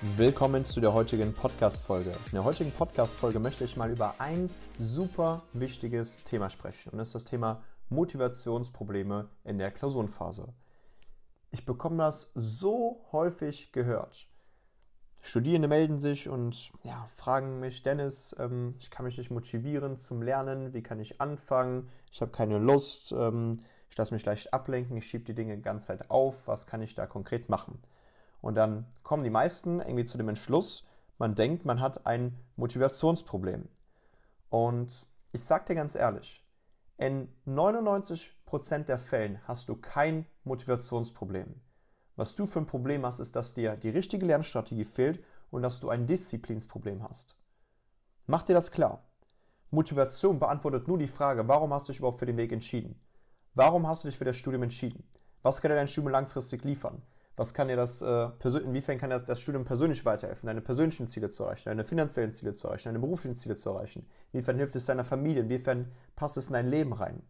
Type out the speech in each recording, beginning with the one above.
Willkommen zu der heutigen Podcast-Folge. In der heutigen Podcast-Folge möchte ich mal über ein super wichtiges Thema sprechen und das ist das Thema Motivationsprobleme in der Klausurenphase. Ich bekomme das so häufig gehört. Studierende melden sich und ja, fragen mich, Dennis, ähm, ich kann mich nicht motivieren zum Lernen, wie kann ich anfangen? Ich habe keine Lust, ähm, ich lasse mich leicht ablenken, ich schiebe die Dinge die ganze Zeit auf, was kann ich da konkret machen? Und dann kommen die meisten irgendwie zu dem Entschluss, man denkt, man hat ein Motivationsproblem. Und ich sag dir ganz ehrlich, in 99% der Fällen hast du kein Motivationsproblem. Was du für ein Problem hast, ist, dass dir die richtige Lernstrategie fehlt und dass du ein Disziplinsproblem hast. Mach dir das klar. Motivation beantwortet nur die Frage, warum hast du dich überhaupt für den Weg entschieden? Warum hast du dich für das Studium entschieden? Was kann dir dein Studium langfristig liefern? Was kann dir das, äh, inwiefern kann das, das Studium persönlich weiterhelfen, deine persönlichen Ziele zu erreichen, deine finanziellen Ziele zu erreichen, deine beruflichen Ziele zu erreichen? Inwiefern hilft es deiner Familie? Inwiefern passt es in dein Leben rein?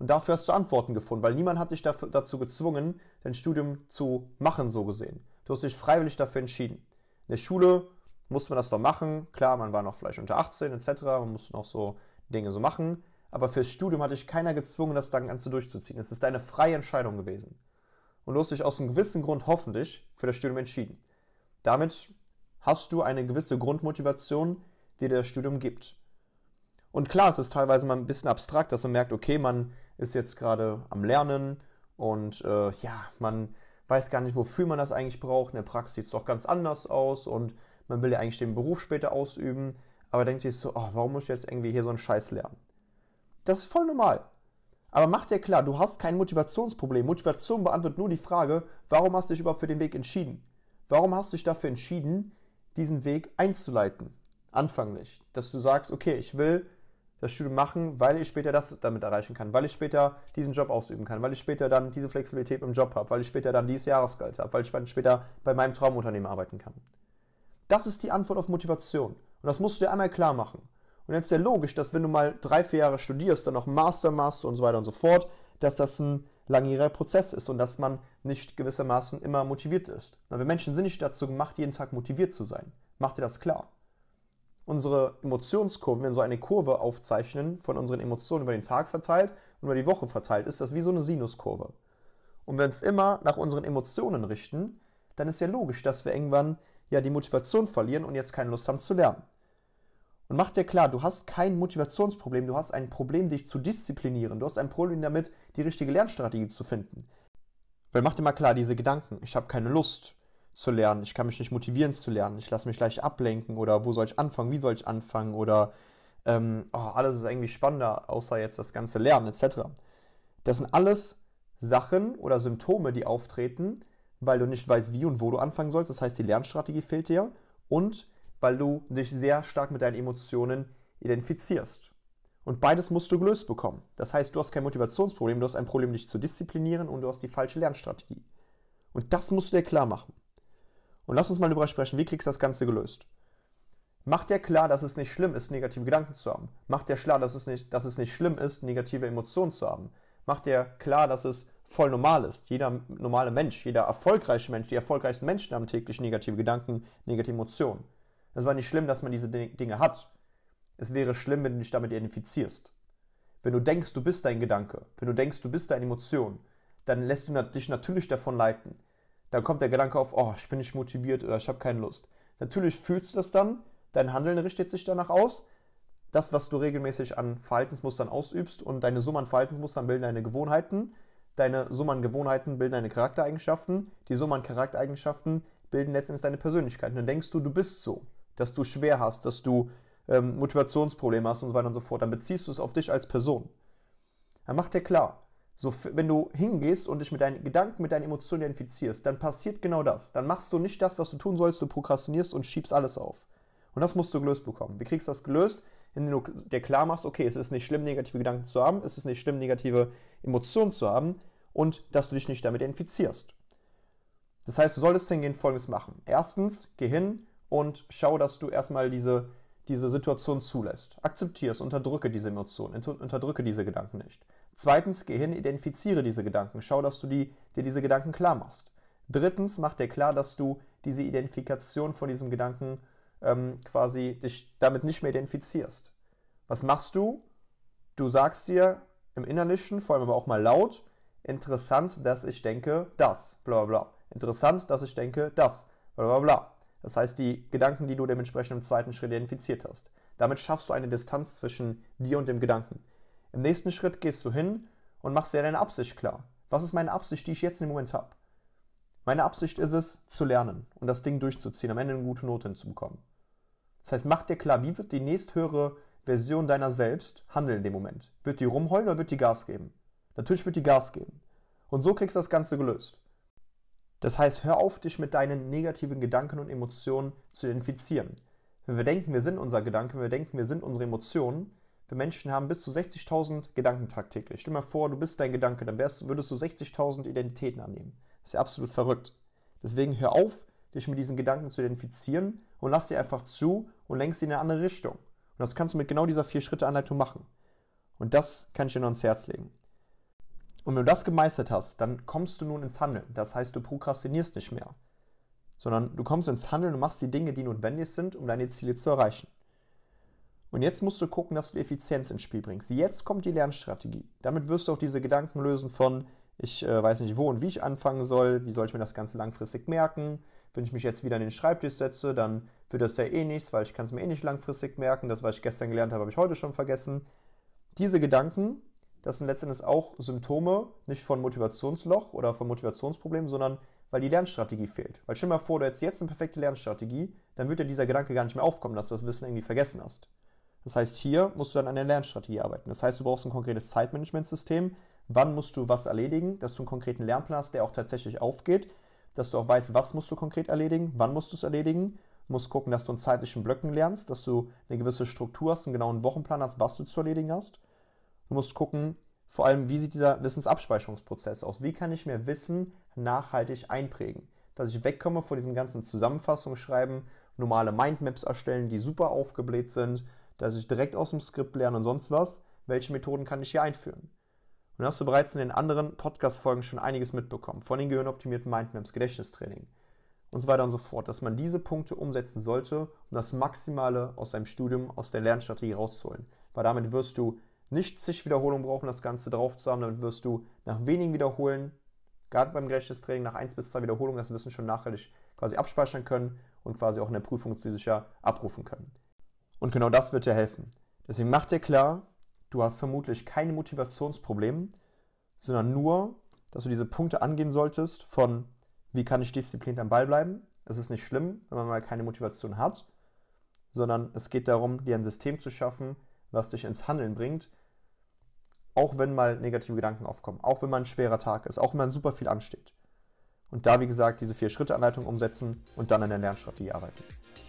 Und dafür hast du Antworten gefunden, weil niemand hat dich dafür, dazu gezwungen, dein Studium zu machen, so gesehen. Du hast dich freiwillig dafür entschieden. In der Schule musste man das doch machen. Klar, man war noch vielleicht unter 18 etc., man musste noch so Dinge so machen. Aber fürs Studium hat dich keiner gezwungen, das Ganze durchzuziehen. Es ist deine freie Entscheidung gewesen und du hast dich aus einem gewissen Grund hoffentlich für das Studium entschieden. Damit hast du eine gewisse Grundmotivation, die dir das Studium gibt. Und klar, es ist teilweise mal ein bisschen abstrakt, dass man merkt, okay, man ist jetzt gerade am Lernen und äh, ja, man weiß gar nicht, wofür man das eigentlich braucht. In der Praxis sieht es doch ganz anders aus und man will ja eigentlich den Beruf später ausüben, aber denkt sich so, oh, warum muss ich jetzt irgendwie hier so einen Scheiß lernen? Das ist voll normal. Aber mach dir klar, du hast kein Motivationsproblem. Motivation beantwortet nur die Frage, warum hast du dich überhaupt für den Weg entschieden? Warum hast du dich dafür entschieden, diesen Weg einzuleiten? Anfanglich. Dass du sagst, okay, ich will das Studium machen, weil ich später das damit erreichen kann, weil ich später diesen Job ausüben kann, weil ich später dann diese Flexibilität im Job habe, weil ich später dann dieses Jahresgeld habe, weil ich später bei meinem Traumunternehmen arbeiten kann. Das ist die Antwort auf Motivation. Und das musst du dir einmal klar machen. Und jetzt ist ja logisch, dass wenn du mal drei, vier Jahre studierst, dann noch Master machst und so weiter und so fort, dass das ein langjähriger Prozess ist und dass man nicht gewissermaßen immer motiviert ist. wir Menschen sind nicht dazu gemacht, jeden Tag motiviert zu sein. Mach dir das klar. Unsere Emotionskurve, wenn wir so eine Kurve aufzeichnen, von unseren Emotionen über den Tag verteilt und über die Woche verteilt, ist das wie so eine Sinuskurve. Und wenn uns immer nach unseren Emotionen richten, dann ist ja logisch, dass wir irgendwann ja die Motivation verlieren und jetzt keine Lust haben zu lernen. Und mach dir klar, du hast kein Motivationsproblem, du hast ein Problem, dich zu disziplinieren. Du hast ein Problem damit, die richtige Lernstrategie zu finden. Weil mach dir mal klar, diese Gedanken, ich habe keine Lust zu lernen, ich kann mich nicht motivieren zu lernen, ich lasse mich gleich ablenken oder wo soll ich anfangen, wie soll ich anfangen oder ähm, oh, alles ist irgendwie spannender, außer jetzt das ganze Lernen etc. Das sind alles Sachen oder Symptome, die auftreten, weil du nicht weißt, wie und wo du anfangen sollst. Das heißt, die Lernstrategie fehlt dir und weil du dich sehr stark mit deinen Emotionen identifizierst. Und beides musst du gelöst bekommen. Das heißt, du hast kein Motivationsproblem, du hast ein Problem, dich zu disziplinieren und du hast die falsche Lernstrategie. Und das musst du dir klar machen. Und lass uns mal darüber sprechen, wie kriegst du das Ganze gelöst? Mach dir klar, dass es nicht schlimm ist, negative Gedanken zu haben. Mach dir klar, dass es nicht, dass es nicht schlimm ist, negative Emotionen zu haben. Mach dir klar, dass es voll normal ist. Jeder normale Mensch, jeder erfolgreiche Mensch, die erfolgreichsten Menschen haben täglich negative Gedanken, negative Emotionen. Es war nicht schlimm, dass man diese Dinge hat. Es wäre schlimm, wenn du dich damit identifizierst. Wenn du denkst, du bist dein Gedanke, wenn du denkst, du bist deine Emotion, dann lässt du dich natürlich davon leiten. Dann kommt der Gedanke auf, oh, ich bin nicht motiviert oder ich habe keine Lust. Natürlich fühlst du das dann, dein Handeln richtet sich danach aus. Das, was du regelmäßig an Verhaltensmustern ausübst und deine Summe an Verhaltensmustern bilden deine Gewohnheiten. Deine Summe an Gewohnheiten bilden deine Charaktereigenschaften. Die Summe an Charaktereigenschaften bilden letztendlich deine Persönlichkeit. Und dann denkst du, du bist so dass du schwer hast, dass du ähm, Motivationsprobleme hast und so weiter und so fort, dann beziehst du es auf dich als Person. Dann mach dir klar, so, wenn du hingehst und dich mit deinen Gedanken, mit deinen Emotionen identifizierst, dann passiert genau das. Dann machst du nicht das, was du tun sollst, du prokrastinierst und schiebst alles auf. Und das musst du gelöst bekommen. Wie kriegst du das gelöst? indem du dir klar machst, okay, es ist nicht schlimm, negative Gedanken zu haben, es ist nicht schlimm, negative Emotionen zu haben und dass du dich nicht damit infizierst. Das heißt, du solltest hingehen folgendes machen. Erstens, geh hin und schau, dass du erstmal diese, diese Situation zulässt. Akzeptierst, unterdrücke diese Emotionen, unterdrücke diese Gedanken nicht. Zweitens, geh hin, identifiziere diese Gedanken. Schau, dass du die, dir diese Gedanken klar machst. Drittens, mach dir klar, dass du diese Identifikation von diesem Gedanken ähm, quasi dich damit nicht mehr identifizierst. Was machst du? Du sagst dir im Innerlichen, vor allem aber auch mal laut, interessant, dass ich denke, das, bla bla bla. Interessant, dass ich denke, das, bla bla bla. Das heißt, die Gedanken, die du dementsprechend im zweiten Schritt identifiziert hast. Damit schaffst du eine Distanz zwischen dir und dem Gedanken. Im nächsten Schritt gehst du hin und machst dir deine Absicht klar. Was ist meine Absicht, die ich jetzt im Moment habe? Meine Absicht ist es, zu lernen und das Ding durchzuziehen, am Ende eine gute Note hinzubekommen. Das heißt, mach dir klar, wie wird die nächsthöhere Version deiner selbst handeln in dem Moment? Wird die rumheulen oder wird die Gas geben? Natürlich wird die Gas geben. Und so kriegst du das Ganze gelöst. Das heißt, hör auf, dich mit deinen negativen Gedanken und Emotionen zu identifizieren. Wenn wir denken, wir sind unser Gedanke, wenn wir denken, wir sind unsere Emotionen, wir Menschen haben bis zu 60.000 Gedanken tagtäglich. Stell dir mal vor, du bist dein Gedanke, dann wärst, würdest du 60.000 Identitäten annehmen. Das ist ja absolut verrückt. Deswegen hör auf, dich mit diesen Gedanken zu identifizieren und lass sie einfach zu und lenkst sie in eine andere Richtung. Und das kannst du mit genau dieser vier Schritte Anleitung machen. Und das kann ich dir nur ans Herz legen. Und wenn du das gemeistert hast, dann kommst du nun ins Handeln. Das heißt, du prokrastinierst nicht mehr, sondern du kommst ins Handeln und machst die Dinge, die notwendig sind, um deine Ziele zu erreichen. Und jetzt musst du gucken, dass du Effizienz ins Spiel bringst. Jetzt kommt die Lernstrategie. Damit wirst du auch diese Gedanken lösen von, ich äh, weiß nicht wo und wie ich anfangen soll, wie soll ich mir das Ganze langfristig merken. Wenn ich mich jetzt wieder an den Schreibtisch setze, dann wird das ja eh nichts, weil ich kann es mir eh nicht langfristig merken. Das, was ich gestern gelernt habe, habe ich heute schon vergessen. Diese Gedanken, das sind letztendlich auch Symptome, nicht von Motivationsloch oder von Motivationsproblemen, sondern weil die Lernstrategie fehlt. Weil stell dir mal vor, du hättest jetzt eine perfekte Lernstrategie, dann wird dir dieser Gedanke gar nicht mehr aufkommen, dass du das Wissen irgendwie vergessen hast. Das heißt, hier musst du dann an der Lernstrategie arbeiten. Das heißt, du brauchst ein konkretes Zeitmanagementsystem. Wann musst du was erledigen, dass du einen konkreten Lernplan hast, der auch tatsächlich aufgeht, dass du auch weißt, was musst du konkret erledigen, wann musst du es erledigen. Du musst gucken, dass du in zeitlichen Blöcken lernst, dass du eine gewisse Struktur hast, einen genauen Wochenplan hast, was du zu erledigen hast. Du musst gucken, vor allem, wie sieht dieser Wissensabspeicherungsprozess aus? Wie kann ich mir Wissen nachhaltig einprägen? Dass ich wegkomme von diesem ganzen Zusammenfassungsschreiben, normale Mindmaps erstellen, die super aufgebläht sind, dass ich direkt aus dem Skript lerne und sonst was. Welche Methoden kann ich hier einführen? Und hast du bereits in den anderen Podcast-Folgen schon einiges mitbekommen. Von den gehirnoptimierten Mindmaps, Gedächtnistraining und so weiter und so fort. Dass man diese Punkte umsetzen sollte, um das Maximale aus seinem Studium, aus der Lernstrategie rauszuholen. Weil damit wirst du nicht zig Wiederholungen brauchen, das Ganze drauf zu haben. Damit wirst du nach wenigen Wiederholen, gerade beim Gedächtnistraining, nach 1 bis 2 Wiederholungen das Wissen schon nachhaltig quasi abspeichern können und quasi auch in der Prüfung sicher abrufen können. Und genau das wird dir helfen. Deswegen mach dir klar, du hast vermutlich keine Motivationsprobleme, sondern nur, dass du diese Punkte angehen solltest von, wie kann ich diszipliniert am Ball bleiben. Es ist nicht schlimm, wenn man mal keine Motivation hat, sondern es geht darum, dir ein System zu schaffen, was dich ins Handeln bringt, auch wenn mal negative Gedanken aufkommen, auch wenn mal ein schwerer Tag ist, auch wenn man super viel ansteht. Und da, wie gesagt, diese vier Schritte Anleitung umsetzen und dann an der Lernstrategie arbeiten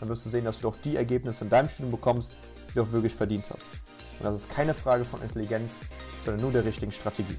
dann wirst du sehen, dass du doch die Ergebnisse in deinem Studium bekommst, die du auch wirklich verdient hast. Und das ist keine Frage von Intelligenz, sondern nur der richtigen Strategie.